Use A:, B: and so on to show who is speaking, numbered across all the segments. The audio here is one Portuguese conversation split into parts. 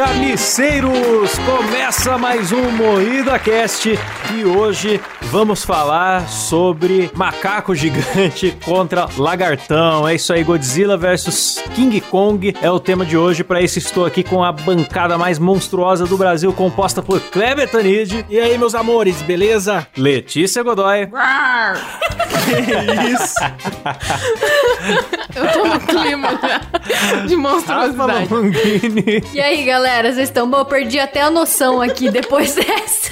A: carniceiros! Começa mais um Moída Cast e hoje vamos falar sobre macaco gigante contra lagartão. É isso aí, Godzilla versus King Kong é o tema de hoje. Para isso estou aqui com a bancada mais monstruosa do Brasil, composta por Kleber Tanid.
B: E aí, meus amores, beleza?
A: Letícia Godoy.
B: que isso?
C: Eu tô no clima já de monstruosidade.
D: E aí, galera, vocês estão bom? Eu perdi até a noção aqui depois dessa.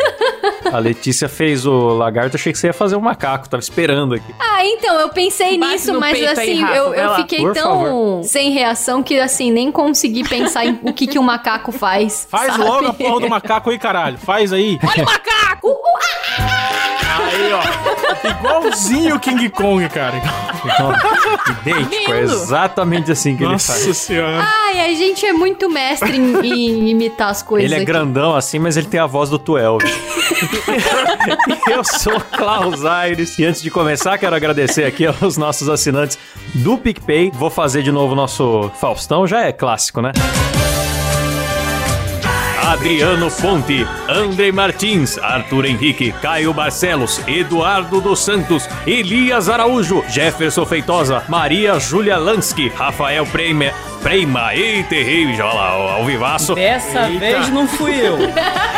A: A Letícia fez o lagarto, achei que você ia fazer um macaco, tava esperando aqui.
D: Ah, então, eu pensei
C: Bate
D: nisso, mas
C: aí,
D: assim,
C: Rafa,
D: eu, eu fiquei
A: Por
D: tão
A: favor.
D: sem reação que assim, nem consegui pensar em o que, que um macaco faz.
B: Faz
D: sabe?
B: logo a porra do macaco aí, caralho. Faz aí.
C: Olha o macaco!
B: Aí, ó. Igualzinho o King Kong, cara.
A: Idêntico, é exatamente assim que ele
B: Nossa
A: faz.
B: senhora.
D: Ai, a gente é muito mestre em, em imitar as coisas.
A: Ele é
D: aqui.
A: grandão assim, mas ele tem a voz do Tuel. Eu sou o Klaus Aires e antes de começar, quero agradecer aqui aos nossos assinantes do PicPay. Vou fazer de novo o nosso Faustão, já é clássico, né? Adriano Fonte, André Martins, Arthur Henrique, Caio Barcelos, Eduardo dos Santos, Elias Araújo, Jefferson Feitosa, Maria Júlia Lansky, Rafael Preima, Preima, eita, errei, já lá, ao vivaço.
E: Dessa vez não fui eu.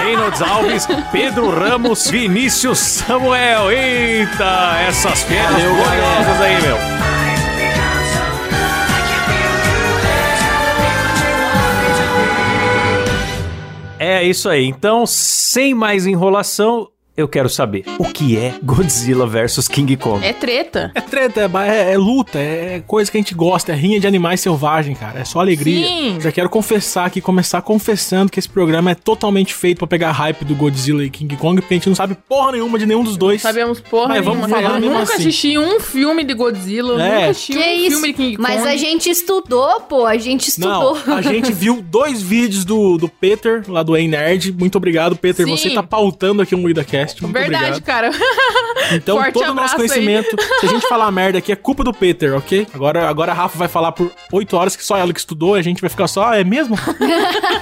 A: Reynolds Alves, Pedro Ramos, Vinícius Samuel. Eita, essas pernas
E: Valeu,
A: gloriosas aí, meu. É isso aí. Então, sem mais enrolação, eu quero saber o que é Godzilla versus King Kong.
C: É treta.
B: É treta, é, é- é luta, é coisa que a gente gosta, é rinha de animais selvagens, cara. É só alegria.
C: Sim.
B: Já quero confessar aqui, começar confessando que esse programa é totalmente feito pra pegar hype do Godzilla e King Kong, porque a gente não sabe porra nenhuma de nenhum dos dois.
C: Sabemos porra
B: Mas vamos
C: nenhuma.
B: falar
C: Eu
B: mesmo
C: nunca
B: assim.
C: assisti um filme de Godzilla,
B: É.
C: nunca assisti
D: Que
C: um
D: isso?
C: filme de King Kong.
D: Mas a gente estudou, pô, a gente estudou.
B: Não, a gente viu dois vídeos do, do Peter, lá do Ei Nerd. Muito obrigado, Peter.
C: Sim.
B: Você tá pautando aqui um WidaCast. Muito
C: Verdade,
B: obrigado.
C: cara.
B: Então,
C: Forte
B: todo o nosso conhecimento, se a gente falar merda aqui, é culpa do Peter, ok? Agora, agora a Rafa vai falar por oito horas que só ela que estudou, e a gente vai ficar só, ah, é mesmo?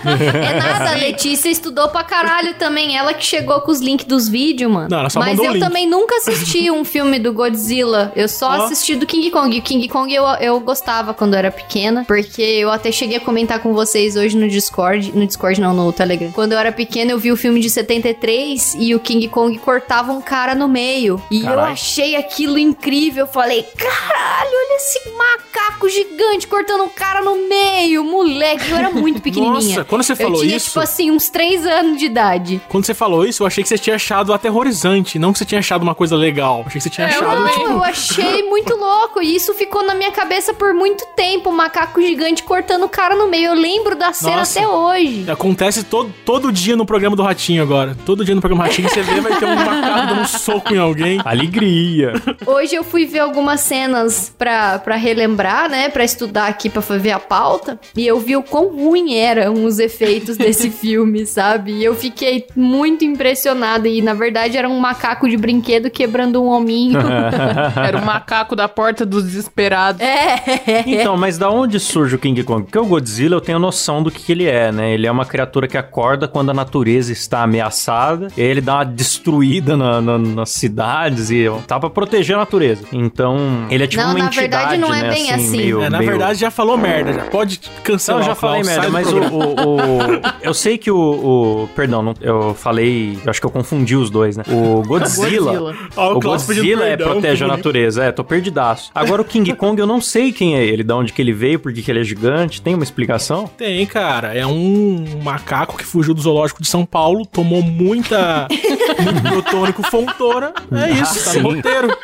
D: É nada, a Letícia estudou pra caralho também. Ela que chegou com os links dos vídeos, mano.
B: Não, ela só
D: Mas
B: mandou o
D: eu
B: link.
D: também nunca assisti um filme do Godzilla. Eu só assisti do King Kong. E o King Kong eu, eu gostava quando eu era pequena. Porque eu até cheguei a comentar com vocês hoje no Discord. No Discord, não, no Telegram. Quando eu era pequena, eu vi o filme de 73 e o King Kong cortava um cara no meio. E eu
A: Caralho.
D: achei aquilo incrível. Eu falei, caralho, olha esse macaco gigante cortando um cara no meio. Moleque, eu era muito pequenininha.
B: Nossa, quando você falou
D: eu tinha,
B: isso,
D: tipo assim, uns 3 anos de idade.
B: quando você falou isso, eu achei que você tinha achado aterrorizante, não que você tinha achado uma coisa legal. Achei que você tinha
C: É, eu
B: achado,
C: também.
B: tipo,
D: Eu achei muito louco. E isso ficou na minha cabeça por muito tempo. Um macaco gigante cortando o cara no meio. Eu lembro da cena
B: Nossa.
D: até hoje.
B: Acontece todo, todo dia no programa do Ratinho agora. Todo dia no programa do Ratinho você vê, vai ter um macaco dando um soco em alguém.
A: Alegria.
D: Hoje eu fui ver algumas cenas pra, pra relembrar, né? Pra estudar aqui, pra ver a pauta. E eu vi o quão ruim eram os efeitos desse filme, sabe? E eu fiquei muito impressionada. E na verdade era um macaco de brinquedo quebrando um hominho.
C: Era o macaco da porta dos desesperados.
D: é.
A: Então, mas da onde surge o King Kong? Porque o Godzilla eu tenho noção do que, que ele é, né? Ele é uma criatura que acorda quando a natureza está ameaçada, e aí ele dá uma destruída na- na- nas cidades e tá pra proteger a natureza. Então, ele é tipo
D: Não,
A: uma
D: na
A: entidade,
D: verdade, não é
A: né,
D: bem assim.
A: meio-
B: É, na
A: meio-
B: verdade, já falou merda, já. Pode
A: Não,
B: cancelar
A: eu já
B: Klaus,
A: falei merda, mas o, o- o- Eu sei que o. o- perdão, não- eu falei. Eu acho que eu confundi os dois, né? O Godzilla. O Godzilla é
B: perdão,
A: protege a natureza, é, tô perdidaço. Agora o King Kong eu não sei quem é ele, de onde que ele veio, por que que ele é gigante, tem uma explicação?
B: Tem, cara. É um macaco que fugiu do zoológico de São Paulo, tomou muita. muito biotônico fontora. É isso, tá
A: sim.
B: no roteiro.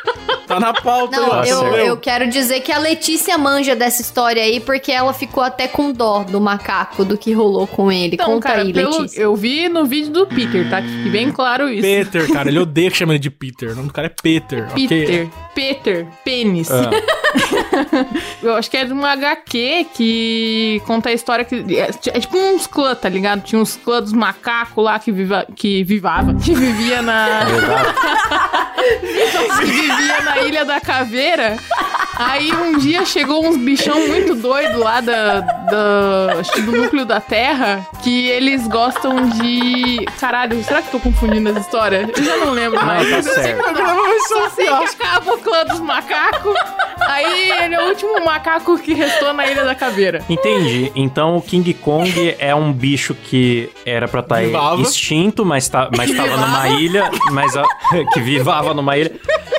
B: Tá na pauta.
D: Não, eu,
B: Meu.
D: eu quero dizer que a Letícia manja dessa história aí, porque ela ficou até com dó do macaco, do que rolou com ele.
C: Então,
D: Conta
C: cara,
D: aí,
C: pelo-
D: Letícia.
C: eu vi no vídeo do Peter, tá? Que fique bem claro isso.
B: Peter, cara, ele odeia que chama ele de Peter. O nome do cara é Peter.
C: Peter. Peter. Pênis.
A: Ah.
C: Eu acho que é de uma HQ que conta a história que. É, é tipo uns clãs, tá ligado? Tinha uns clãs dos macacos lá que, viva, que vivava. Que vivia na. que vivia na Ilha da Caveira. Aí um dia chegou uns bichão muito doido lá da, da, do núcleo da Terra, que eles gostam de. Caralho, será que tô confundindo as histórias? Eu já não lembro mais.
A: tá
C: Eu
A: certo.
C: Só sei que acaba o clã dos macacos. Aí ele é o último macaco que restou na Ilha da Caveira.
A: Entendi. Então o King Kong é um bicho que era pra estar
B: Vivava.
A: extinto, mas, tá, mas tava numa ilha, mas a- que vivava numa ilha.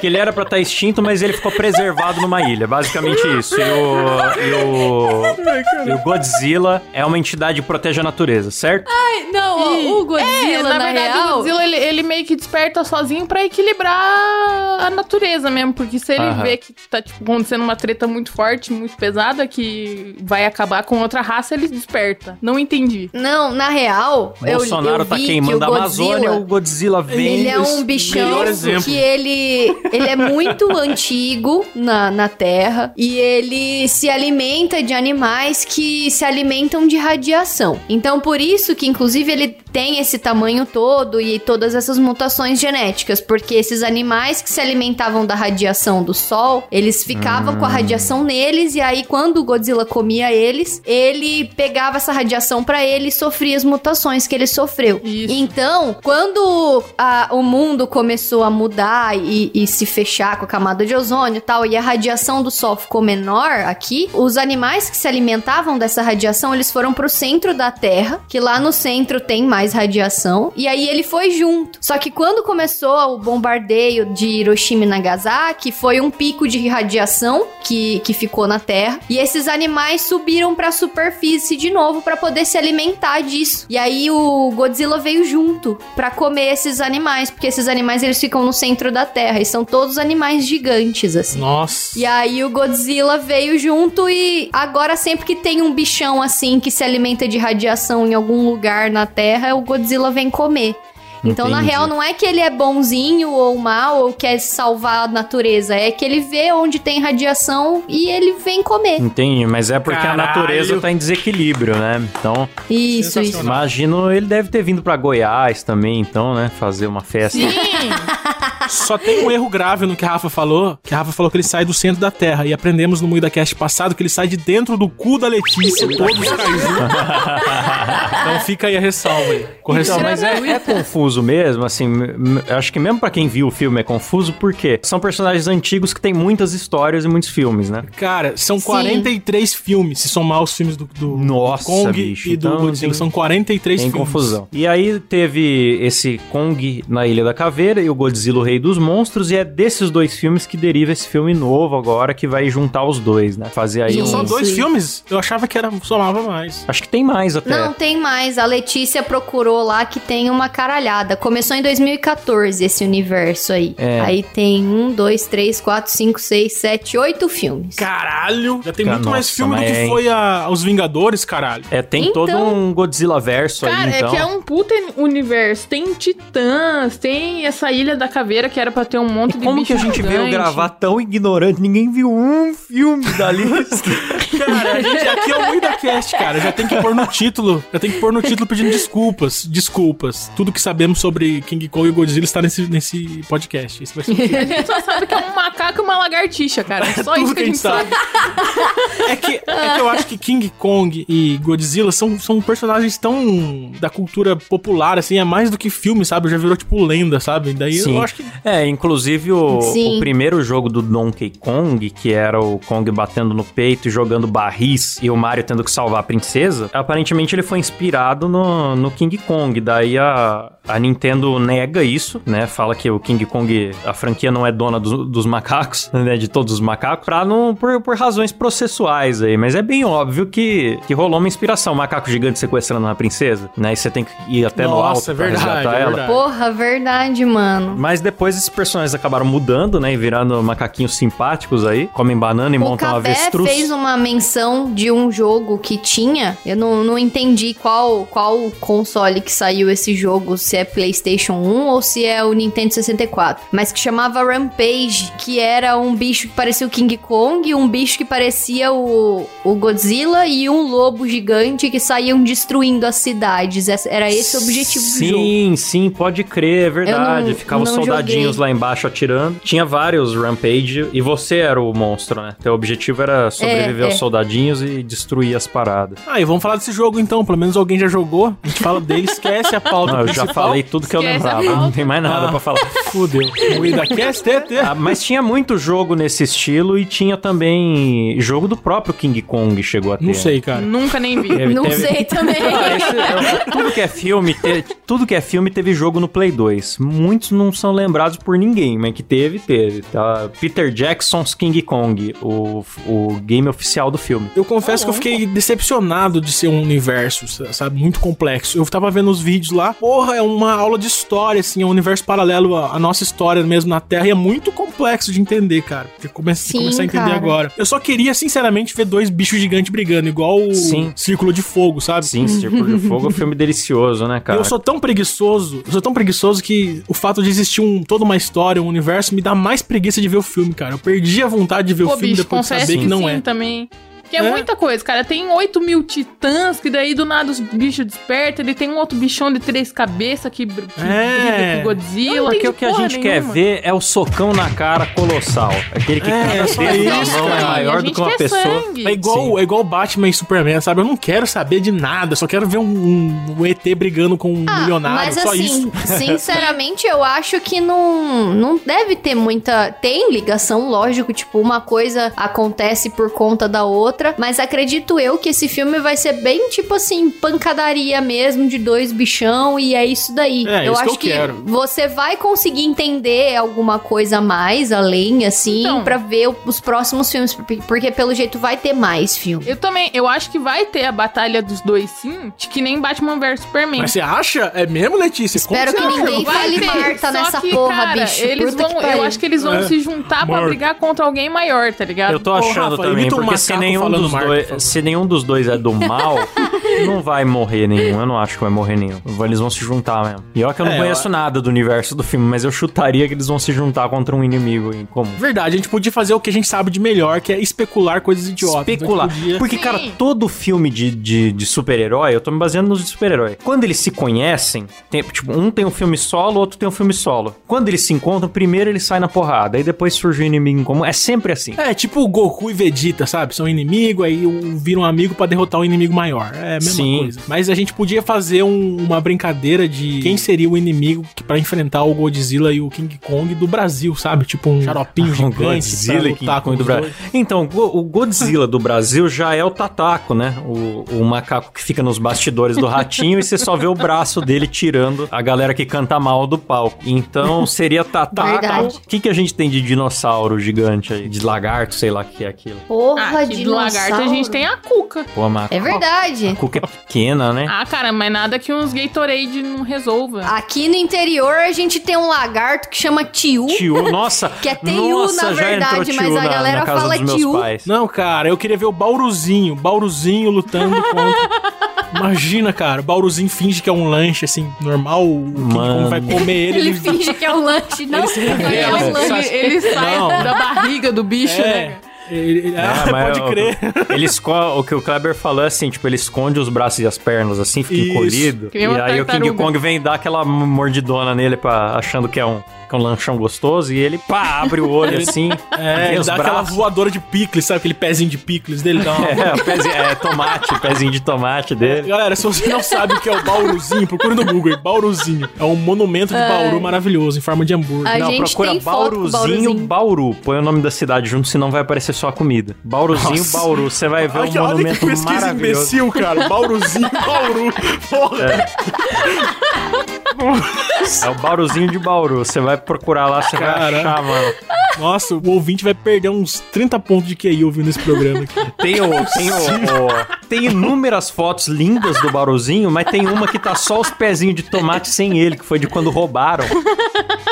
A: Que ele era pra estar extinto, mas ele ficou preservado numa ilha. Basicamente isso. E o, e o, e o Godzilla é uma entidade que protege a natureza, certo?
D: Não, ó, o Godzilla,
C: É,
D: na,
C: na, verdade,
D: real...
C: o Godzilla ele, ele meio que desperta sozinho pra equilibrar a natureza mesmo. Porque se ele
A: Aham.
C: vê que tá tipo, acontecendo uma treta muito forte, muito pesada, que vai acabar com outra raça, ele desperta. Não entendi.
D: Não, na real, eu,
A: Bolsonaro
D: eu
A: tá
D: vi que
A: queimando
D: o
A: a Amazônia,
D: Godzilla,
A: o Godzilla vem.
D: Ele é um
B: melhor
D: bichão
B: exemplo.
D: que ele, ele é muito antigo na, na Terra e ele se alimenta de animais que se alimentam de radiação. Então, por isso que, inclusive, ele tem esse tamanho todo e todas essas mutações genéticas, porque esses animais que se alimentavam da radiação do Sol, eles ficavam com a radiação neles e aí, quando o Godzilla comia eles, ele pegava essa radiação pra ele e sofria as mutações que ele sofreu.
C: Isso.
D: Então, quando a- o mundo começou a mudar e, e se fechar com a camada de ozônio e tal, e a radiação do sol ficou menor aqui, os animais que se alimentavam dessa radiação, eles foram pro centro da Terra, que lá no centro tem mais radiação, e aí ele foi junto. Só que quando começou o bombardeio de Hiroshima e Nagasaki, foi um pico de radiação que, que ficou na Terra, e esses animais subiram pra superfície de novo pra poder se alimentar disso. E aí o Godzilla veio junto pra comer esses animais, porque esses animais eles ficam no centro da Terra e são todos animais gigantes assim.
B: Nossa.
D: E aí o Godzilla veio junto e agora sempre que tem um bichão assim que se alimenta de radiação em algum lugar na Terra, o Godzilla vem comer. Então, na
A: Entendi.
D: real, não é que ele é bonzinho ou mal ou quer salvar a natureza, é que ele vê onde tem radiação e ele vem comer.
A: Entendi, mas é porque
B: Caralho.
A: a natureza tá em desequilíbrio, né? Então,
D: Isso, isso.
A: Imagino ele deve ter vindo pra Goiás também, então, né? Fazer uma festa.
C: Sim!
B: Só tem um erro grave no que a Rafa falou, que a Rafa falou que ele sai do centro da Terra. E aprendemos no Muida Cast passado que ele sai de dentro do cu da Letícia, todos os kaiju. então fica aí a ressalva aí. Correção.
A: Então, mas é, é confuso mesmo, assim, acho que mesmo pra quem viu o filme é confuso, porque são personagens antigos que têm muitas histórias e muitos filmes, né?
B: Cara, são
D: Sim.
B: 43 filmes, se somar os filmes do, do
A: Nossa,
B: Kong
A: bicho,
B: e do
A: então
B: Godzilla.
A: tem-
B: São 43
A: Tem
B: filmes.
A: confusão. E aí teve esse Kong na Ilha da Caveira e o Godzilla, o Rei dos Monstros, e é desses dois filmes que deriva esse filme novo agora, que vai juntar os dois, né? Fazer aí
B: São
A: um...
B: só dois filmes? Eu achava que era, somava mais.
A: Acho que tem mais até.
D: Não, tem mais. A Letícia procurou lá que tem uma caralhada. Começou em 2014 esse universo aí.
A: É.
D: Aí tem um, dois, três, quatro, cinco, seis, sete, oito filmes.
B: Caralho! Já tem muito mais filme do que
A: é,
B: foi a, os Vingadores, caralho.
A: É, tem
D: Então-
A: todo um Godzilla verso
C: Cara,
A: aí, então.
C: é que é um puta universo. Tem titãs, tem essa ilha da caveira que era pra ter um monte
A: E
C: de
A: como que a gente veio
C: gigante.
A: gravar tão ignorante? Ninguém viu um filme da lista.
B: Cara, a gente, aqui é o MuidaCast, cara. Já tem que pôr no título. Já tem que pôr no título pedindo desculpas. Desculpas. Tudo que sabemos sobre King Kong e Godzilla está nesse, nesse podcast. Esse vai ser.
C: A gente só sabe que é um macaco e uma lagartixa, cara. É só
B: Tudo
C: isso que a gente sabe.
B: É que, é que eu acho que King Kong e Godzilla são, são personagens tão da cultura popular, assim, é mais do que filme, sabe? Já virou tipo lenda, sabe? Daí
A: Sim.
B: eu acho que.
A: É, inclusive o, o primeiro jogo do Donkey Kong, que era o Kong batendo no peito e jogando barris e o Mario tendo que salvar a princesa, aparentemente ele foi inspirado no, no King Kong. Daí a, a Nintendo nega isso, né? Fala que o King Kong, a franquia não é dona do- dos macacos, né? De todos os macacos, pra não, por, por razões processuais aí. Mas é bem óbvio que, que rolou uma inspiração. Um macaco gigante sequestrando uma princesa, né? E você tem que ir até no alto
B: Nossa, é
A: pra
B: verdade,
A: resgatar
B: é
A: ela.
B: verdade.
D: Porra, verdade, mano.
A: Mas depois esses personagens acabaram mudando, né? E virando macaquinhos simpáticos aí. Comem banana e
D: O
A: montam avestruz.
D: fez uma menção de um jogo que tinha. Eu não, não entendi qual, qual console que saiu esse jogo, se é PlayStation 1 ou se é o Nintendo 64. Mas que chamava Rampage, que era um bicho que parecia o King Kong, um bicho que parecia o, o Godzilla e um lobo gigante que saíam destruindo as cidades. Era esse o objetivo do jogo.
A: Sim, sim, pode crer, é verdade. Ficavam soldadinhos
D: joguei.
A: lá embaixo atirando. Tinha vários Rampage e você era o monstro, né? Teu objetivo era sobreviver
D: É, é.
A: Soldadinhos e destruir as paradas.
B: Ah, e vamos falar desse jogo então. Pelo menos alguém já jogou. A gente fala dele, esquece a pauta
A: Não, eu já falei tudo que eu
C: Esquece
A: lembrava, não tem mais nada
B: Ah.
A: pra falar.
B: Fudeu. É, é.
A: Ah, mas tinha muito jogo nesse estilo e tinha também jogo do próprio King Kong chegou a ter.
B: Não sei, cara.
C: Nunca nem vi.
A: Teve-
D: Não
A: teve-
D: sei também.
A: Ah, esse- é, tudo que é filme, te- tudo que é filme teve jogo no Play 2. Muitos não são lembrados por ninguém, mas que teve, teve. Tá? Peter Jackson's King Kong, o, o game oficial do filme.
B: Eu confesso que eu fiquei decepcionado de ser um universo, sabe, muito complexo. Eu tava vendo os vídeos lá, porra, é uma aula de história, assim, é um universo paralelo à nossa história mesmo na Terra, e é muito complexo de entender, cara. Porque começa
D: Sim,
B: começar a entender
D: cara.
B: agora. Eu só queria, sinceramente, ver dois bichos gigantes brigando, igual o
A: Sim.
B: Círculo de Fogo, sabe?
A: Sim, Círculo de Fogo é um filme delicioso, né, cara?
B: Eu sou tão preguiçoso, eu sou tão preguiçoso que o fato de existir um, toda uma história, um universo, me dá mais preguiça de ver o filme, cara. Eu perdi a vontade de ver
C: Pô,
B: o filme
C: bicho,
B: depois de saber que não
C: sim
B: é.
C: também. Que é,
B: É.
C: muita coisa, cara. Tem 8 mil titãs, que daí do nada os bichos despertam. Ele tem um outro bichão de três cabeças que, que
B: É.
C: briga com o Godzilla.
A: Porque
C: tem
A: o que a gente quer
C: nenhuma.
A: ver é o socão na cara colossal. Aquele que
B: É,
A: cada dedo mão é maior do que uma
C: quer
A: pessoa.
C: sangue.
B: É igual,
A: Sim.
B: é igual Batman e Superman, sabe? Eu não quero saber de nada, só quero ver um, um- um ET brigando com um
D: Ah,
B: milionário,
D: mas
B: só
D: assim,
B: isso.
D: sinceramente, eu acho que não, não deve ter muita. Tem ligação, lógico, tipo, uma coisa acontece por conta da outra, mas acredito eu que esse filme vai ser bem, tipo assim, pancadaria mesmo, de dois bichão, e é isso daí.
B: É,
D: eu
B: isso que
D: acho
B: eu quero.
D: você vai conseguir entender alguma coisa a mais, além, assim,
C: Então.
D: pra ver os próximos filmes, porque- porque pelo jeito vai ter mais filme.
C: Eu também, eu acho que vai ter a batalha dos dois sim, de que nem Batman vs Superman.
B: Mas você acha? É mesmo, Letícia?
D: Espero que
B: acha?
D: ninguém fale Marta nessa
C: que,
D: porra,
C: cara,
D: bicho.
C: Eles vão,
D: que
C: eu acho que eles vão
B: É.
C: se juntar pra
B: Marta.
C: brigar contra alguém maior, tá ligado?
A: Eu tô
B: Ô,
A: achando
B: Rafa,
A: também,
B: imita um
A: porque se
B: macaco
A: nenhum, dos
B: Marta,
A: dois, se nenhum dos dois é do mal, não vai morrer nenhum. Eu não acho que vai morrer nenhum. Eles vão se juntar mesmo. E olha que eu não
B: É,
A: conheço nada do universo do filme, mas eu chutaria que eles vão se juntar contra um inimigo em comum.
B: Verdade, a gente podia fazer o que a gente sabe de melhor, que é especular coisas idiotas.
A: Especular.
B: Então podia-
A: Porque,
C: Sim.
A: cara, todo filme de, de, de super-herói, eu tô me baseando nos de super-herói. Quando eles se conhecem, tem- tipo, um tem um filme solo, outro tem um filme solo. Quando eles se encontram, primeiro eles saem na porrada, aí depois surge o inimigo em comum. É sempre assim.
B: É, tipo o Goku e Vegeta, sabe? São inimigo, aí um vira um amigo pra derrotar um inimigo maior. É a mesma
A: Sim.
B: coisa. Mas a gente podia fazer um- uma brincadeira de quem seria o inimigo para enfrentar o Godzilla e o King Kong do Brasil, sabe? Tipo um xaropinho gigante
A: Godzilla
B: pra
A: e King Kong do Brasil. Então, o Go- o Godzilla do Brasil já é o Tataco, né? O, o macaco que fica nos bastidores do ratinho e você só vê o braço dele tirando a galera que canta mal do palco. Então, seria Tataco. O que, que a gente tem de dinossauro gigante aí? De lagarto, sei lá o que é aquilo.
D: Porra,
C: Ah, que do lagarto a gente tem a cuca.
A: Pô, a macaco.
D: É verdade.
A: A cuca é pequena, né?
C: Ah, cara, mas nada que uns Gatorade não resolva.
D: Aqui no interior a gente tem um lagarto que chama tiu.
A: Tio, nossa.
D: Que é TU,
A: nossa,
D: na
A: já
D: verdade, mas
A: tio
D: a
A: na,
D: galera
A: na casa
D: fala
A: dos meus
D: tio.
A: pais.
B: Não, cara, eu queria ver o Bauruzinho. Bauruzinho lutando contra. Imagina, cara, o Bauruzinho finge que é um lanche, assim, normal. O King
A: Mano.
B: Vai comer ele.
D: Ele
B: ele
D: finge que é um lanche, não.
B: Ele se
C: Ele,
B: revela.
D: é um lanche.
C: ele- ele sai
B: Não.
C: da barriga do bicho, né?
B: É. Ele, ele- ah,
A: É, mas
B: pode
A: o-
B: crer.
A: Ele esco... O que o Kleber falou é assim, tipo, ele esconde os braços e as pernas assim, fica
B: Isso.
A: encolhido.
C: Que
A: E aí o King. Kong vem dar aquela mordidona nele pra, achando que é um, que é um lanchão gostoso. E ele, pá, abre o olho assim.
B: É, ele
A: os
B: dá aquela
A: braços.
B: voadora de picles, sabe? Aquele pezinho de picles dele. Dá uma...
A: É, pezinho- é, tomate, pezinho de tomate dele.
B: Galera, se você não sabe o que é o Bauruzinho, procure no Google. aí, Bauruzinho. É um monumento de Bauru maravilhoso, em forma de hambúrguer.
D: A
A: Não,
D: gente
A: procura
D: tem foto do
A: Bauruzinho
D: Bauruzinho.
A: Bauru. Põe o nome da cidade junto, senão vai aparecer só a comida. Bauruzinho
B: Nossa.
A: Bauru. Você vai ver
B: Olha,
A: um
B: que- olha que
A: monumento
B: pesquisa
A: maravilhoso.
B: imbecil, cara. Bauruzinho, Bauru. Porra.
A: É o Bauruzinho de Bauru. Você vai procurar lá, você vai achar, mano.
B: Nossa, o ouvinte vai perder uns 30 pontos de QI ouvindo esse programa aqui.
A: Tem, o, tem, o, o- tem inúmeras fotos lindas do Bauruzinho, mas tem uma que tá só os pezinhos de tomate sem ele, que foi de quando roubaram.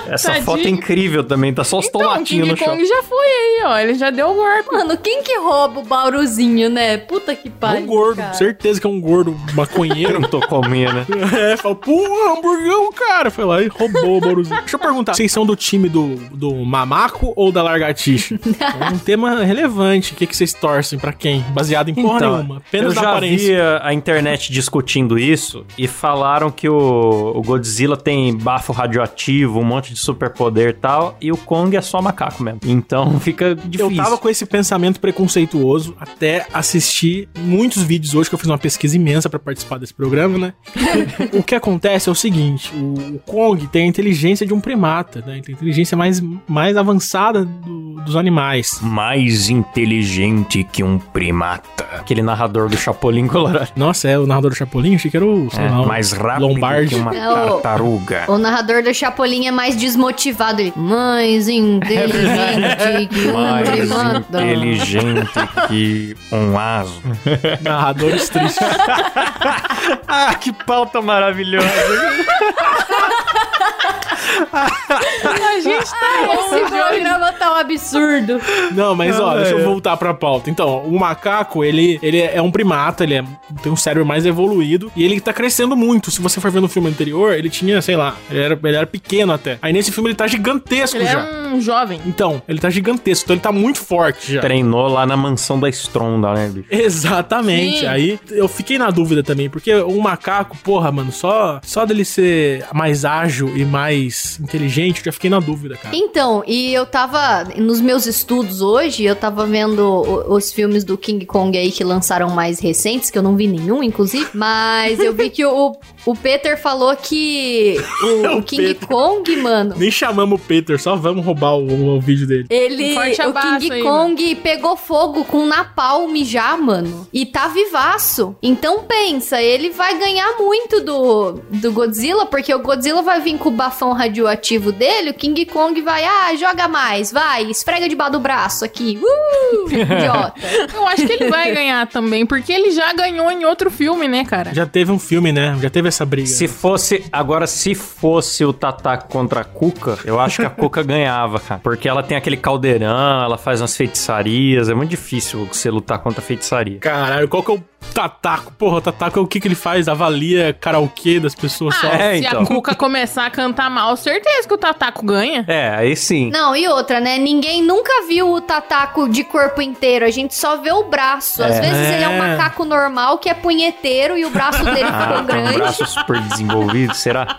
A: Essa
C: Tadinho.
A: foto é incrível também, tá só os
C: Então, o
A: tomatinhos
C: King
A: no chão.
C: Kong já foi aí, ó. Ele já deu o golpe.
D: Mano, quem que rouba o bauruzinho, né? Puta que
B: É
D: pariu.
B: um gordo,
D: cara.
B: certeza que é um gordo maconheiro.
A: Não tô comendo, né?
B: É, fala, pô, hamburgão, cara. Foi lá e roubou o Bauruzinho. Deixa eu perguntar, vocês são do time do, do mamaco ou da largatixa? É um tema relevante. O que, que vocês torcem pra quem? Baseado em porra nenhuma.
A: eu
B: Apenas na
A: já
B: aparência.
A: vi a, a internet discutindo isso e falaram que o, o Godzilla tem bafo radioativo, um monte de superpoder e tal, e o Kong é só macaco mesmo. Então fica difícil.
B: Eu tava com esse pensamento preconceituoso até assistir muitos vídeos hoje, que eu fiz uma pesquisa imensa pra participar desse programa, né? o que acontece é o seguinte: o, o Kong tem a inteligência de um primata, né? Ele tem a inteligência mais, mais avançada do- dos animais.
A: Mais inteligente que um primata. Aquele narrador do Chapolin Colorado.
B: Nossa, é o narrador do Chapolin? Achei que era o, sei
A: É,
B: lá, o
A: mais rápido
B: Lombardi.
A: que uma
D: É o-
A: tartaruga.
D: O narrador do Chapolin é mais desmotivado. Ele, mais inteligente que um
A: Mais inteligente que um aso.
B: Narradores tristes.
A: ah, que pauta maravilhosa.
C: A gente tá
D: Esse programa tá um absurdo.
B: Não, mas ó,
A: Ah,
B: deixa
A: é.
B: eu voltar pra pauta. Então, o macaco, ele, ele é um primata, ele é- tem um cérebro mais evoluído e ele tá crescendo muito. Se você for ver no filme anterior, ele tinha, sei lá, ele era, ele era pequeno até. Aí nesse filme ele tá gigantesco
C: Ele
B: já.
C: é um jovem.
B: Então, ele tá gigantesco, então ele tá muito forte já.
A: Treinou lá na mansão da Stronda, né, bicho?
B: Exatamente.
C: Sim.
B: Aí eu fiquei na dúvida também, porque o macaco, porra, mano, só, só dele ser mais ágil e mais inteligente, eu já fiquei na dúvida, cara.
D: Então, e eu tava, nos meus estudos hoje, eu tava vendo os filmes do King Kong aí que lançaram mais recentes, que eu não vi nenhum, inclusive, mas eu vi que o, o Peter falou que o, o King
B: Peter.
D: Kong, mano,
B: Nem chamamos o Peter, só vamos roubar o, o vídeo dele.
D: ele,
C: Um
D: o King
C: aí,
D: Kong pegou fogo com napalm já, mano, e tá vivaço. Então pensa, ele vai ganhar muito do, do Godzilla, porque o Godzilla vai vir com o bafão radioativo dele, o King Kong vai, ah, joga mais, vai, esfrega debaixo do braço aqui, uh, idiota.
C: Eu acho que ele vai ganhar também, porque ele já ganhou em outro filme, né, cara?
B: Já teve um filme, né? Já teve essa briga.
A: Se fosse. Agora, se fosse o Tataco contra a Cuca, eu acho que a Cuca ganhava, cara. Porque ela tem aquele caldeirão, ela faz umas feitiçarias. É muito difícil você lutar contra a feitiçaria.
B: Caralho, qual que é o Tataco? Porra, o Tataco é o que que ele faz? Avalia karaokê das pessoas só.
C: Ah,
A: É,
C: se
A: então.
C: a Cuca começar a cantar mal, certeza que o Tataco ganha.
A: É, aí sim.
D: Não, e outra, né? Ninguém nunca viu o Tataco de corpo inteiro. A gente só vê o braço. Às
A: É.
D: vezes ele é um
B: É.
D: macaco normal que é punheteiro e o braço dele ficou
A: Ah, um
D: grande.
A: braço super desenvolvido, será?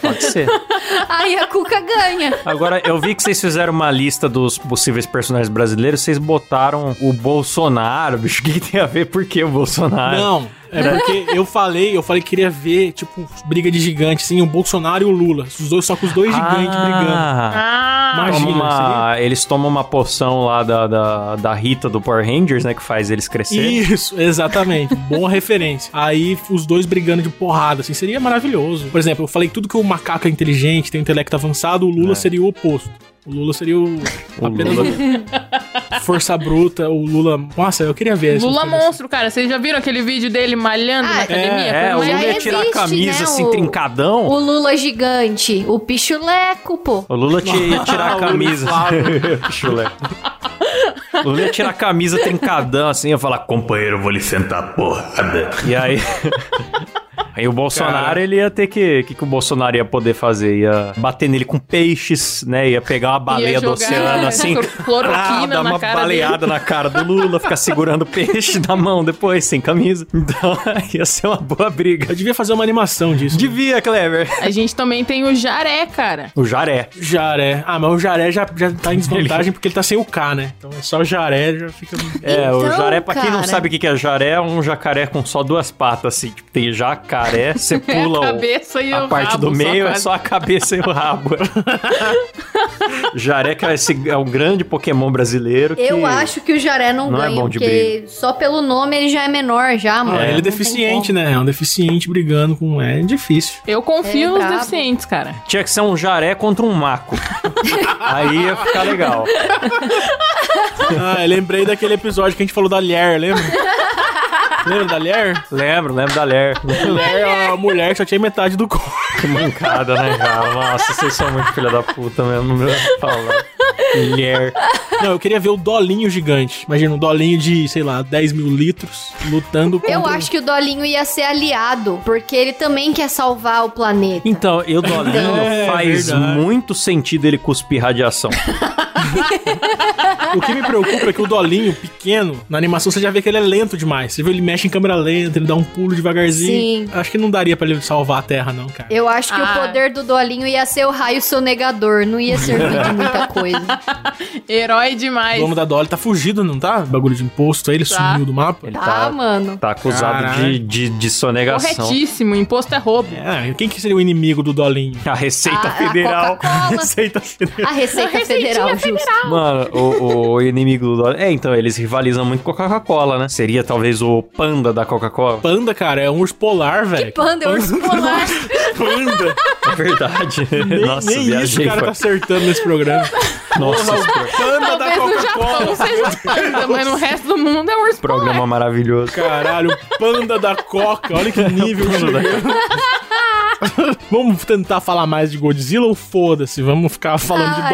A: Pode ser.
D: Aí a Cuca ganha.
A: Agora, eu vi que vocês fizeram uma lista dos possíveis personagens brasileiros, vocês botaram o Bolsonaro, bicho. O que, que tem a ver? Por que o Bolsonaro?
B: Não, é porque eu falei, eu falei que queria ver, tipo, briga de gigante, assim, o Bolsonaro e o Lula. Os dois, só com os dois gigantes brigando.
A: Ah,
C: Ah,
B: Imagina,
A: toma uma- eles tomam uma poção lá da, da, da Rita do Power Rangers, né? Que faz eles crescerem.
B: Isso, exatamente. Boa referência. Aí os dois brigando de porrada, assim, seria maravilhoso. Por exemplo, eu falei que tudo que o macaco é inteligente, tem um intelecto avançado, o Lula
A: É.
B: seria o oposto. O Lula seria o,
A: O
B: apenas
A: Lula.
B: força bruta, o Lula. Nossa, eu queria ver isso.
C: Lula monstro, cara. Vocês já viram aquele vídeo dele malhando
D: Ah,
C: na academia?
A: É,
C: Foi
A: o Lula ia tirar a
D: existe,
A: camisa
D: né,
A: assim,
D: o-
A: trincadão.
D: O Lula gigante, o pichuleco, pô.
A: O Lula tinha, ia tirar a camisa. Chulé. O Lula ia tirar a camisa trincadão assim, ia falar, companheiro, eu vou lhe sentar porrada. E aí. Aí o Bolsonaro,
B: Cara.
A: ele ia ter que. O que, que o Bolsonaro ia poder fazer? Ia bater nele com peixes, né? Ia pegar uma baleia
C: Ia
A: do oceano assim.
C: cloroquina
A: ah, dar
C: na
A: uma
C: cara
A: baleada na cara do Lula, ficar segurando o peixe na mão depois, sem camisa. Então ia ser uma boa briga.
B: Eu devia fazer uma animação disso.
A: Devia, Clever.
C: A gente também tem o Jaré, cara.
A: O Jaré.
B: Jaré. Ah, mas o Jaré já, já tá em desvantagem porque ele tá sem o K, né? Então é só o Jaré, já fica.
A: É, o
D: Então,
A: jaré, pra quem não sabe o que que é jaré, é um jacaré com só duas patas, assim. Tipo, tem jacaré, você pula
C: É a cabeça e
A: a
C: o
A: parte
C: rabo
A: do meio, é
C: quase.
A: só a cabeça e o rabo. jaré que é, esse, é um grande Pokémon brasileiro que...
D: Eu acho que o Jaré não,
A: não é
D: ganha,
A: bom de
D: porque só pelo nome ele já é menor já, mano.
B: Ah, ele é deficiente, né? É um deficiente brigando com. É difícil.
C: Eu confio
D: É
C: nos
D: brabo.
C: deficientes, cara.
A: Tinha que ser um jaré contra um maco. Aí ia ficar legal.
B: Ah, eu lembrei daquele episódio que a gente falou da Lier, lembra? Lembra da Ler?
A: Lembro, lembro da Ler.
B: Ler é a mulher que só tinha metade do corpo.
A: Que mancada, né, cara? Nossa, vocês são muito filha da puta mesmo, meu falar. Mulher.
B: Não, eu queria ver o Dolinho gigante. Imagina, um Dolinho de, sei lá, 10 mil litros lutando contra...
D: Eu acho que o Dolinho ia ser aliado, porque ele também quer salvar o planeta.
A: Então, e o Dolinho
B: É,
A: faz
B: verdade.
A: muito sentido ele cuspir radiação.
B: O que me preocupa é que o Dolinho, pequeno, na animação você já vê que ele é lento demais. Você vê ele mexe em câmera lenta, ele dá um pulo devagarzinho.
D: Sim.
B: Acho que não daria pra ele salvar a Terra, não, cara.
D: Eu acho que
C: Ah.
D: o poder do Dolinho ia ser o raio sonegador, não ia servir de muita coisa.
C: Herói
B: O
C: demais.
B: dono da Dolly tá fugido, não tá? Bagulho de imposto, aí ele
C: Tá.
B: sumiu do mapa.
A: Ele
D: Tá,
A: tá,
D: mano.
A: tá acusado de, de, de sonegação.
C: Corretíssimo, imposto é roubo.
B: É, quem que seria o inimigo do Dolinho?
A: A Receita
D: A- a
A: Federal.
D: Coca-Cola.
B: Receita Federal.
D: A Receita Federal, justo.
A: Mano, o, o inimigo do Dolinho. É, então, eles rivalizam muito com a Coca-Cola, né? Seria talvez o panda da Coca-Cola.
B: Panda, cara, é um urso polar, velho.
D: Panda, é urso polar.
B: Panda.
A: É verdade.
B: Nem,
A: Nossa,
B: nem isso o cara
A: foi-
B: tá acertando nesse programa.
A: Nossa,
B: Panda da
C: Talvez no Japão
B: Coca-Cola.
C: seja panda, mas no resto do mundo é urso
A: programa maravilhoso.
B: Caralho, panda da Coca. Olha que nível chegou. Vamos tentar falar mais de Godzilla ou foda-se? Vamos ficar falando de
D: Ai,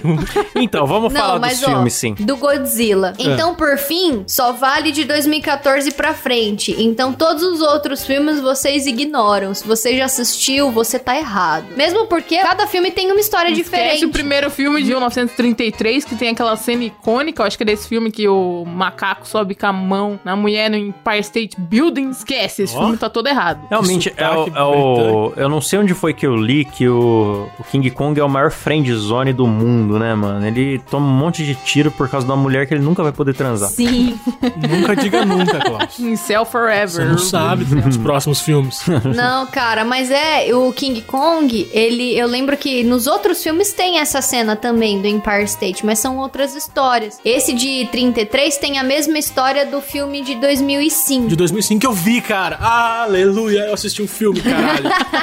B: Dolinho.
A: Então, vamos falar
D: Não, mas
A: dos
D: ó,
A: filmes, sim.
D: do Godzilla. Então, por fim, só vale de 2014 pra frente. Então, todos os outros filmes vocês ignoram. Se você já assistiu, você tá errado. Mesmo porque cada filme tem uma história
C: Esquece
D: diferente.
C: o primeiro filme de 1933, que tem aquela cena icônica, eu acho que é desse filme que o macaco sobe com a mão na mulher no Empire State Building. Esquece, esse
B: Ó.
C: filme tá todo errado.
A: Realmente, é o,
B: sotaque
A: é o- Eu não sei onde foi que eu li que o, o King Kong é o maior friend zone do mundo, né, mano? Ele toma um monte de tiro por causa de uma mulher que ele nunca vai poder transar.
D: Sim.
B: nunca diga nunca, Klaus.
C: Em Cell Forever.
B: Você não sabe dos próximos filmes.
D: Não, cara, mas é o King Kong, ele, eu lembro que nos outros filmes tem essa cena também do Empire State, mas são outras histórias. Esse de 33 tem a mesma história do filme de 2005.
B: De 2005 que eu vi, cara. Aleluia, eu assisti um filme, caralho.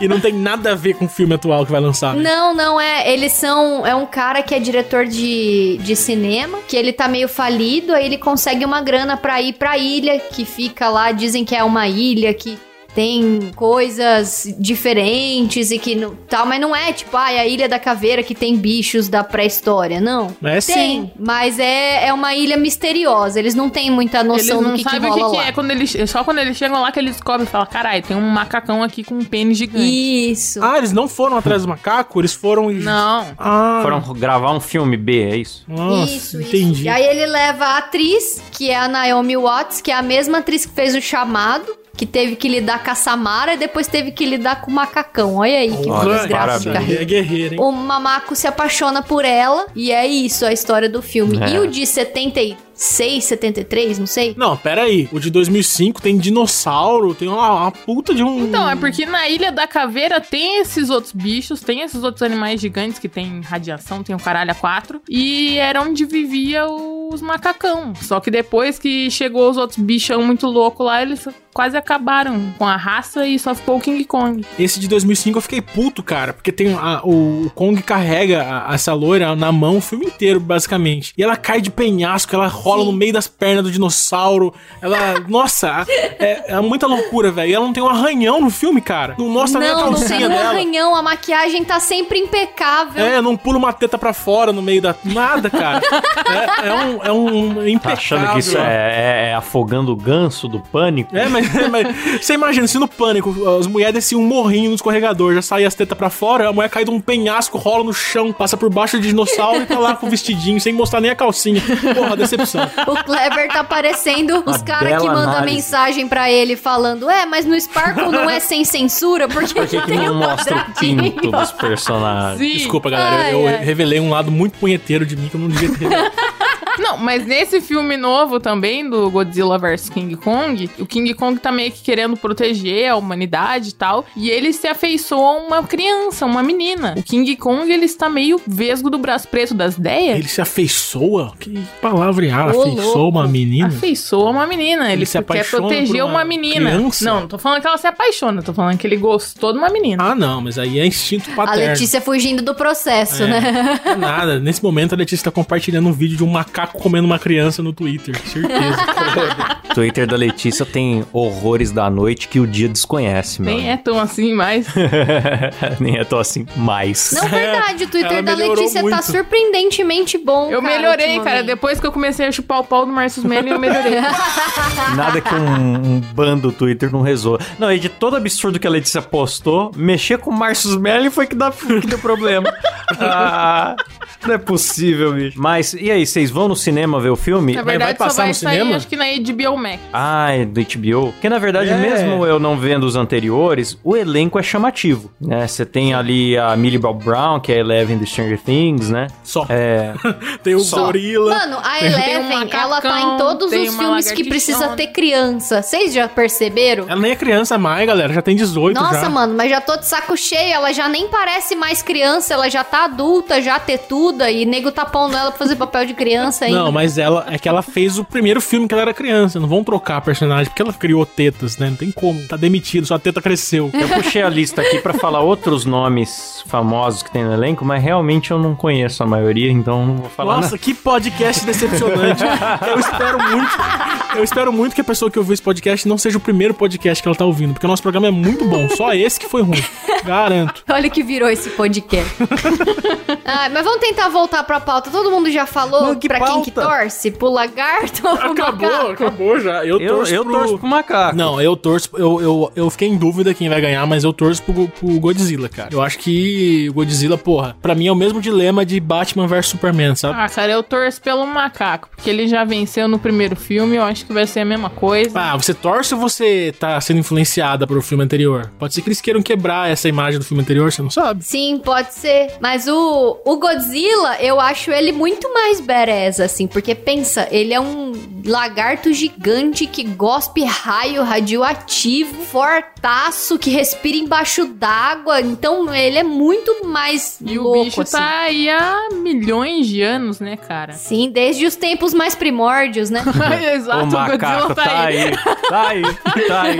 B: e não tem nada a ver com o filme atual que vai lançar. né?
D: Não, não é. Eles são. É um cara que é diretor de, de cinema, que ele tá meio falido, aí ele consegue uma grana pra ir pra ilha, que fica lá, dizem que é uma ilha que. Tem coisas diferentes e que não, tal, mas não é tipo, ah, é a Ilha da Caveira que tem bichos da pré-história, não.
B: É
D: tem,
B: sim.
D: mas é, é uma ilha misteriosa. Eles não têm muita
C: Eles
D: noção
C: não
D: do que, que
C: sabem o
D: rola
C: que, que
D: lá.
C: é quando eles. Só quando eles chegam lá que eles descobrem e falam: caralho, tem um macacão aqui com um pênis gigante.
D: Isso.
B: Ah, eles não foram atrás do macaco? Eles foram... e-
C: Não.
B: Ah,
A: Foram gravar um filme B, é isso?
B: Nossa,
D: isso,
B: entendi.
D: isso. E aí ele leva a atriz, que é a Naomi Watts, que é a mesma atriz que fez o chamado, que teve que lidar com a Samara e depois teve que lidar com o macacão. Olha aí que
A: Olha,
D: desgraça de carreira.
B: É guerreiro, hein?
D: O Mamaco se apaixona por ela e é isso a história do filme.
A: É.
D: E o de 76, 73, não sei.
B: Não, pera aí. O de 2005 tem dinossauro, tem uma, uma puta de um...
C: Então, é porque na Ilha da Caveira tem esses outros bichos, tem esses outros animais gigantes que tem radiação, tem o caralho a quatro. E era onde vivia os macacão. Só que depois que chegou os outros bichão muito loucos lá, eles quase acabaram com a raça e só ficou o King Kong.
B: Esse de 2005 eu fiquei puto, cara, porque tem a- o, o Kong carrega a- essa loira na mão o filme inteiro, basicamente. E ela cai de penhasco, ela rola no meio das pernas do dinossauro. Ela. Nossa, é, é muita loucura, velho. E ela não tem um arranhão no filme, cara. Não mostra nem a
D: não, não
B: calcinha
D: tem um
B: dela.
D: arranhão, a maquiagem tá sempre impecável.
B: É, não pula uma teta pra fora no meio da. Nada, cara. É, é um. É um
A: Tá
B: impecável.
A: achando que isso é, é- é afogando o ganso do pânico?
B: É, mas, mas você imagina, se no pânico as mulheres desciam um morrinho no escorregador, já saía as tetas pra fora, a mulher cai de um penhasco, rola no chão, passa por baixo do dinossauro e tá lá com o vestidinho, sem mostrar nem a calcinha. Porra, decepção.
D: O Kleber tá parecendo os caras que mandam mensagem pra ele falando: É, mas no Sparkle não é sem censura, porque
A: Por que, não
D: um
A: mostra o pinto dos personagens?
C: Sim.
B: Desculpa, galera,
D: Ai,
B: eu, eu
D: ai.
B: revelei um lado muito punheteiro de mim que eu não devia ter.
C: Não, mas nesse filme novo também, do Godzilla vs King Kong, o King Kong tá meio que querendo proteger a humanidade e tal, e ele se afeiçoa a uma criança, uma menina. O King Kong, ele está meio vesgo do braço preto das ideias.
B: Ele se afeiçoa? Que palavreada,
D: Ô,
B: afeiçoa uma menina?
C: Afeiçoa uma menina. Ele,
B: Ele se
C: quer proteger
B: uma
C: uma menina.
B: criança?
C: Não, não tô falando que ela se apaixona, tô falando que ele gostou de uma menina.
B: Ah, não, mas aí é instinto
D: A
B: paterno.
D: Letícia fugindo do processo,
B: É.
D: né?
B: É nada. Nesse momento, a Letícia tá compartilhando um vídeo de um macaco macaco comendo uma criança no Twitter, certeza.
A: Twitter da Letícia tem horrores da noite que o dia desconhece, meu.
C: Nem é tão assim mais.
A: Nem é tão assim mais.
D: Não, verdade, o Twitter
B: Ela
D: da Letícia tá
B: muito.
D: surpreendentemente bom.
C: Eu
D: cara,
C: melhorei, cara. Depois que eu comecei a chupar o pau do Marcos Melli, eu melhorei.
A: Nada que um, um bando Twitter não resolva. Não, e de todo absurdo que a Letícia postou, mexer com o Marcius Melli foi que, dá, que deu problema. Ah, não é possível, bicho. Mas, e aí, vocês vão no cinema ver o filme?
C: Na
B: vai
C: verdade,
B: passar
C: só vai
B: no
C: sair,
B: cinema?
C: acho que na HBO Max.
A: Ah, é do HBO. Porque, na verdade,
B: É.
A: mesmo eu não vendo os anteriores, o elenco é chamativo, né? Você tem ali a Millie Bob Brown, que é a Eleven do Stranger Things, né?
B: Só.
A: É...
B: Tem o
A: Só.
B: gorila.
D: Mano, a
C: Tem um
D: Eleven, ela tá em todos
C: tem
D: os filmes que precisa ter criança. Vocês já perceberam?
B: Ela nem é criança mais, galera. Já tem 18
D: Nossa,
B: já.
D: mano, mas já tô de saco cheio. Ela já nem parece mais criança, ela já tá adulta, já e nego tá pondo ela pra fazer papel de criança ainda.
B: Não, mas ela é que ela fez o primeiro filme que ela era criança. Não vão trocar a personagem porque ela criou tetas, né? Não tem como. Tá demitido, sua teta cresceu.
A: Eu puxei a lista aqui pra falar outros nomes famosos que tem no elenco, mas realmente eu não conheço a maioria, então não vou falar
B: Nossa, que podcast decepcionante. Eu espero muito. Eu espero muito que a pessoa que ouviu esse podcast não seja o primeiro podcast que ela tá ouvindo, porque o nosso programa é muito bom. Só esse que foi ruim. Garanto.
D: Olha que virou esse podcast. ah, mas vamos tentar voltar pra pauta. Todo mundo já falou
A: Não, que
D: pra quem que
A: pauta?
D: torce? Pro lagarto ou pro
B: Acabou,
D: macaco?
B: acabou já. Eu,
A: Eu,
B: torço
A: eu
B: pro...
A: torço pro macaco.
B: Não, eu torço. Eu, eu, eu fiquei em dúvida quem vai ganhar, mas eu torço pro, pro Godzilla, cara. Eu acho que o Godzilla, porra, pra mim é o mesmo dilema de Batman vs Superman, sabe?
C: Ah, cara, eu torço pelo macaco, porque ele já venceu no primeiro filme, eu acho que vai ser a mesma coisa.
B: Ah, você torce ou você tá sendo influenciada pelo filme anterior? Pode ser que eles queiram quebrar essa imagem do filme anterior, você não sabe?
D: Sim, pode ser. Mas o, o Godzilla, eu acho ele muito mais badass, assim. Porque pensa, ele é um lagarto gigante que gospe raio radioativo, fortaço, que respira embaixo d'água. Então ele é muito mais
C: E
D: louco,
C: o bicho
D: assim.
C: tá aí há milhões de anos, né, cara?
D: Sim, desde os tempos mais primórdios, né?
C: Exato,
A: macaco tá aí. Tá aí, tá aí.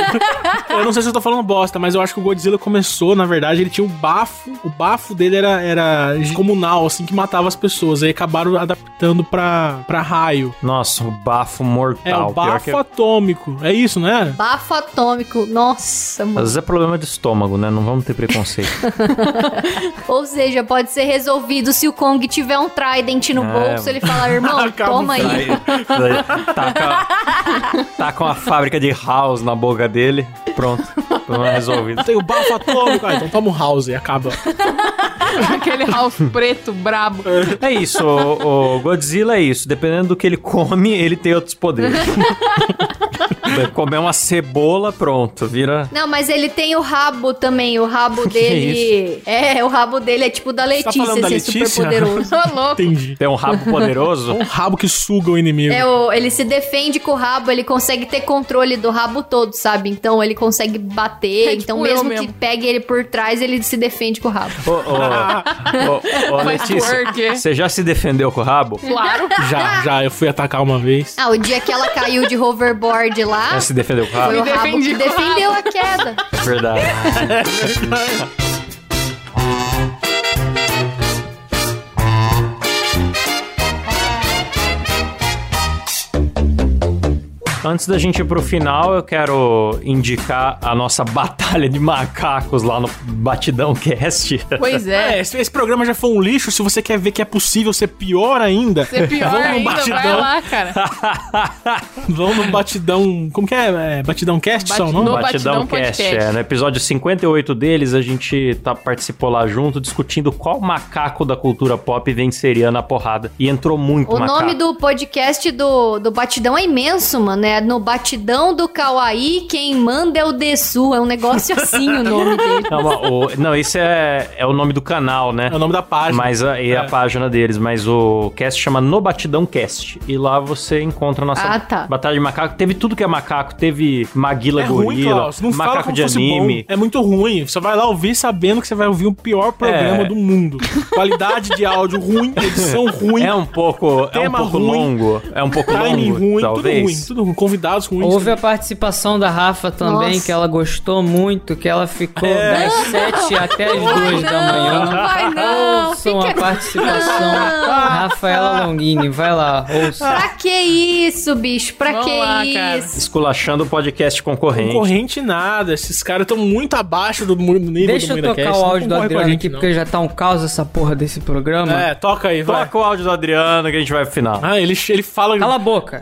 B: Eu não sei se eu tô falando bosta, mas eu acho que o Godzilla começou, na verdade, ele tinha um bafo. O bafo dele era, era comunal, assim, que matava as pessoas. Aí acabaram adaptando pra, pra raio.
A: Nossa, o bafo mortal.
B: É, o
A: Pior
B: bafo
A: que-
B: atômico. É isso, né?
D: Bafo atômico. Nossa,
A: Às
D: mano.
A: vezes é problema de estômago, né? Não vamos ter preconceito.
D: Ou seja, pode ser resolvido se o Kong tiver um trident no
A: É,
D: bolso, ele falar, irmão, toma aí.
A: Aí, daí taca, taca uma fábrica de house na boca dele. Pronto. Problema resolvido.
B: Tem o bafo atômico. Ah, então toma um house e acaba.
C: Aquele house preto, brabo.
A: É isso, o, o Godzilla é isso. Dependendo do que ele come, ele tem outros poderes. Comer uma cebola, pronto, vira.
D: Não, mas ele tem o rabo também. O rabo
A: Que é
D: dele. É, o rabo dele é tipo da
B: tá
D: Letícia,
B: falando da
D: esse
B: Letícia?
D: super poderoso.
C: Ô, louco.
B: Entendi.
A: Tem um rabo poderoso.
B: Um rabo que suga o inimigo.
D: É, o, ele se defende com o rabo, ele consegue ter controle do rabo todo, sabe? Então ele consegue bater.
C: É
D: então,
C: tipo eu
D: mesmo que
C: mesmo.
D: pegue ele por trás, ele se defende com o rabo.
A: Ô, ô, ô, ô, Letícia, você já se defendeu com o rabo?
C: Claro.
B: Já, já. Eu fui atacar uma vez.
D: Ah, o dia que ela caiu de hoverboard lá,
A: Já se defendeu com o
D: foi
A: rabo?
D: o
C: Me
D: rabo
C: defendi
D: que
C: com o
D: defendeu a queda.
A: É verdade. Antes da gente ir pro final, eu quero indicar a nossa batalha de macacos lá no Batidão Cast.
C: Pois é.
B: É, esse, esse programa já foi um lixo. Se você quer ver que é possível ser pior ainda,
C: Ser pior
B: vamos no
C: ainda, vai
B: batidão.
C: lá, cara.
B: Vamos no batidão. Como que é? é batidão cast, só, não?
C: No
A: Batidão,
C: Batidão
A: Cast. É, no episódio 58 deles, a gente tá, participou lá junto, discutindo qual macaco da cultura pop venceria na porrada. E entrou muito
D: O
A: macaco.
D: nome do podcast do, do Batidão é imenso, mano. É no Batidão do Kawaii, quem manda é o Dessu. É um negócio assim o nome dele.
A: Não, o- não, esse é, é o nome do canal, né?
B: É o nome da página.
A: Mas a, e a
B: É.
A: página deles, mas o cast chama No Batidão Cast. E lá você encontra a nossa
D: Ah, tá.
A: batalha de macaco. Teve tudo que é macaco, teve Maguila
B: É ruim,
A: Gorila,
B: Klaus. Não fala
A: macaco
B: como
A: de
B: fosse
A: anime.
B: bom. É muito ruim. Você vai lá ouvir sabendo que você vai ouvir o pior programa
A: É.
B: do mundo. Qualidade de áudio ruim, edição ruim,
A: É um pouco, é um pouco
B: ruim.
A: longo. É um pouco longo,
B: ruim,
A: talvez.
B: tudo ruim. Tudo ruim. Convidados com isso.
E: Houve a participação da Rafa também,
D: Nossa.
E: que ela gostou muito, que ela ficou das 7 até as 2 da manhã.
D: Não, vai não.
E: Ouçam a
D: Fica...
E: participação Rafaela Longini, vai lá, ouça.
D: Pra que isso, bicho? Pra
C: Vamos
D: que
C: lá, cara.
D: isso?
A: Esculachando o podcast concorrente.
B: Concorrente nada, esses caras estão muito abaixo do, nível
E: Deixa
B: do
E: eu
B: Moída
E: tocar
B: Cast,
E: o
B: não
E: áudio do Adriano
B: gente,
E: aqui,
B: não.
E: porque já tá um caos essa porra desse programa.
B: É, toca aí, vai.
A: Toca o áudio do Adriano que a gente vai pro final.
B: Ah, ele, ele fala...
E: Cala a boca.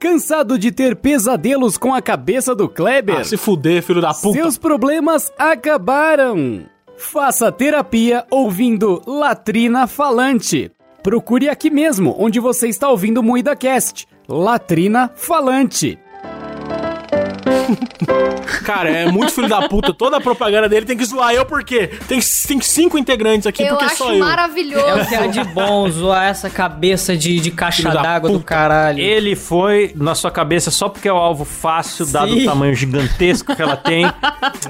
F: Cansado de ter pesadelos com a cabeça do Kleber?
B: Ah, se fuder, filho da puta.
F: Seus problemas acabaram. Faça terapia ouvindo Latrina Falante. Procure aqui mesmo, onde você está ouvindo o Moída Cast. Latrina Falante.
B: Cara, é muito filho da puta. Toda a propaganda dele tem que zoar eu, por quê? Tem, tem cinco integrantes aqui,
D: Eu
B: porque
D: acho
B: só eu.
D: maravilhoso.
E: É o que há de bom zoar essa cabeça de, de caixa d'água do caralho.
A: Ele foi na sua cabeça só porque é o alvo fácil, dado
E: Sim.
A: o tamanho gigantesco que ela tem.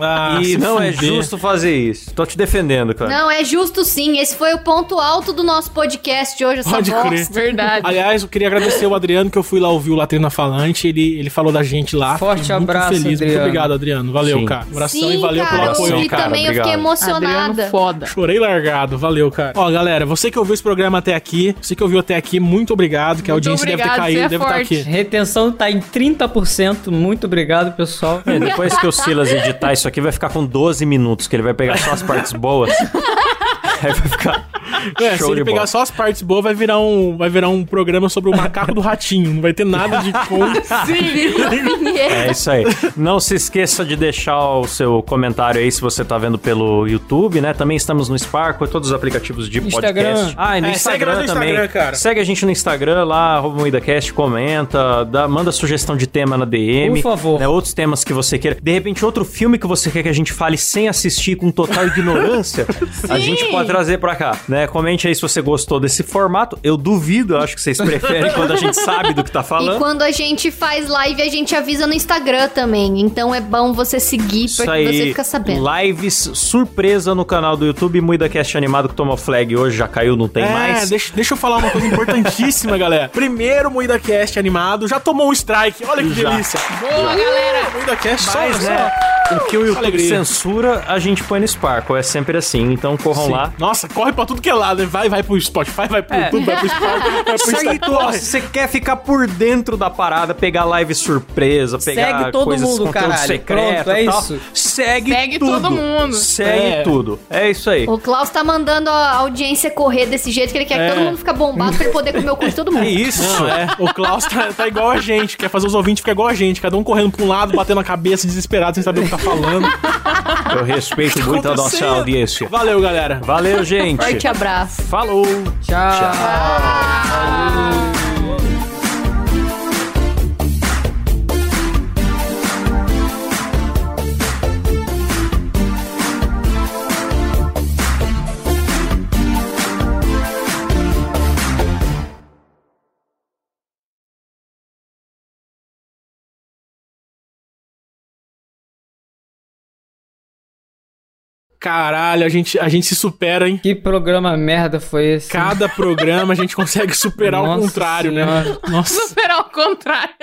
B: Ah,
A: e não é
B: fuder.
A: justo fazer isso. Tô te defendendo, cara.
D: Não, é justo sim. Esse foi o ponto alto do nosso podcast hoje, essa
B: Pode crer.
C: Verdade.
B: Aliás, eu queria agradecer o Adriano, que eu fui lá ouvir o Latrina Falante. Ele, ele falou da gente lá.
E: Forte abraço,
B: feliz. Muito
E: Adriano.
B: obrigado, Adriano. Valeu,
A: Sim.
B: cara. Abração
D: Sim,
B: e valeu
D: cara,
B: pelo
D: eu
B: apoio.
D: ouvi
A: cara,
D: também, eu fiquei
A: obrigado.
D: emocionada.
C: Adriano foda.
B: Chorei largado, valeu, cara. Ó, galera, você que ouviu esse programa até aqui, você que ouviu até aqui, muito obrigado, que a
C: Muito
B: audiência deve ter
C: obrigado,
B: caído,
C: é
B: deve estar
C: forte.
B: aqui.
E: Retenção tá em 30%. Muito obrigado, pessoal.
A: É, depois que o Silas editar isso aqui, vai ficar com 12 minutos, que ele vai pegar só as partes boas. Aí vai ficar
B: É, se ele
A: de
B: pegar
A: bola.
B: só as partes boas, vai virar um, vai virar um programa sobre o macaco do ratinho. Não vai ter nada de como.
A: É isso aí. Não se esqueça de deixar o seu comentário aí se você tá vendo pelo YouTube, né? Também estamos no Sparkle, todos os aplicativos de
E: Instagram.
A: podcast. Ah, e no
B: É, segue
A: Instagram
B: no
A: também.
B: Instagram, cara.
A: Segue a gente no Instagram lá, arroba MoídaCast, comenta, dá, manda sugestão de tema na DM.
E: Por favor.
A: Né, outros temas que você queira. De repente, outro filme que você quer que a gente fale sem assistir, com total ignorância, a gente pode trazer pra cá, né? Comente aí se você gostou desse formato. Eu duvido, eu acho que vocês preferem quando a gente sabe do que tá
D: E
A: falando.
D: quando a gente faz live, a gente avisa no Instagram também. Então é bom você seguir
A: Isso
D: pra
A: aí,
D: você fica sabendo.
A: lives surpresa no canal do YouTube, MuidaCast animado que tomou flag hoje, já caiu, não tem
B: é,
A: mais.
B: Deixa, deixa eu falar uma coisa importantíssima, galera. Primeiro Moída Cast animado, já tomou um strike. Olha que
A: Já.
B: delícia.
C: Boa, galera.
B: Moída Cast só,
A: Mas,
B: só.
A: né, o que o YouTube
B: Alegria.
A: censura, a gente põe no Sparkle, é sempre assim, então corram
B: Sim.
A: lá.
B: Nossa, corre pra tudo que é lado. né? Vai, vai pro Spotify, vai pro
A: É.
B: YouTube, vai pro Spark, vai pro
A: Segue
B: Instagram.
A: você quer ficar por dentro da parada, pegar live surpresa, pegar
E: Segue todo
A: coisas,
E: mundo,
A: conteúdo
E: caralho.
A: secreto
E: Pronto, é
A: tal,
E: isso.
A: Segue,
C: Segue
A: tudo.
C: todo mundo.
A: Segue
B: É.
A: tudo. É isso aí.
D: O Klaus tá mandando a audiência correr desse jeito que ele quer
B: É.
D: que todo mundo fique bombado pra ele poder comer o cu de todo mundo.
A: É isso.
B: Não, é. O Klaus tá, tá igual a gente, quer fazer os ouvintes ficar igual a gente, cada um correndo pra um lado, batendo a cabeça, desesperado, sem saber o que tá falando.
A: Eu respeito muito a nossa audiência.
B: Valeu, galera.
A: Valeu, gente.
D: Forte abraço.
A: Falou.
E: Tchau.
B: Caralho, a gente, a gente se supera, hein?
E: Que programa merda foi esse?
B: Cada programa a gente consegue superar o contrário, né?
E: Senhora.
B: Nossa.
C: Superar o contrário.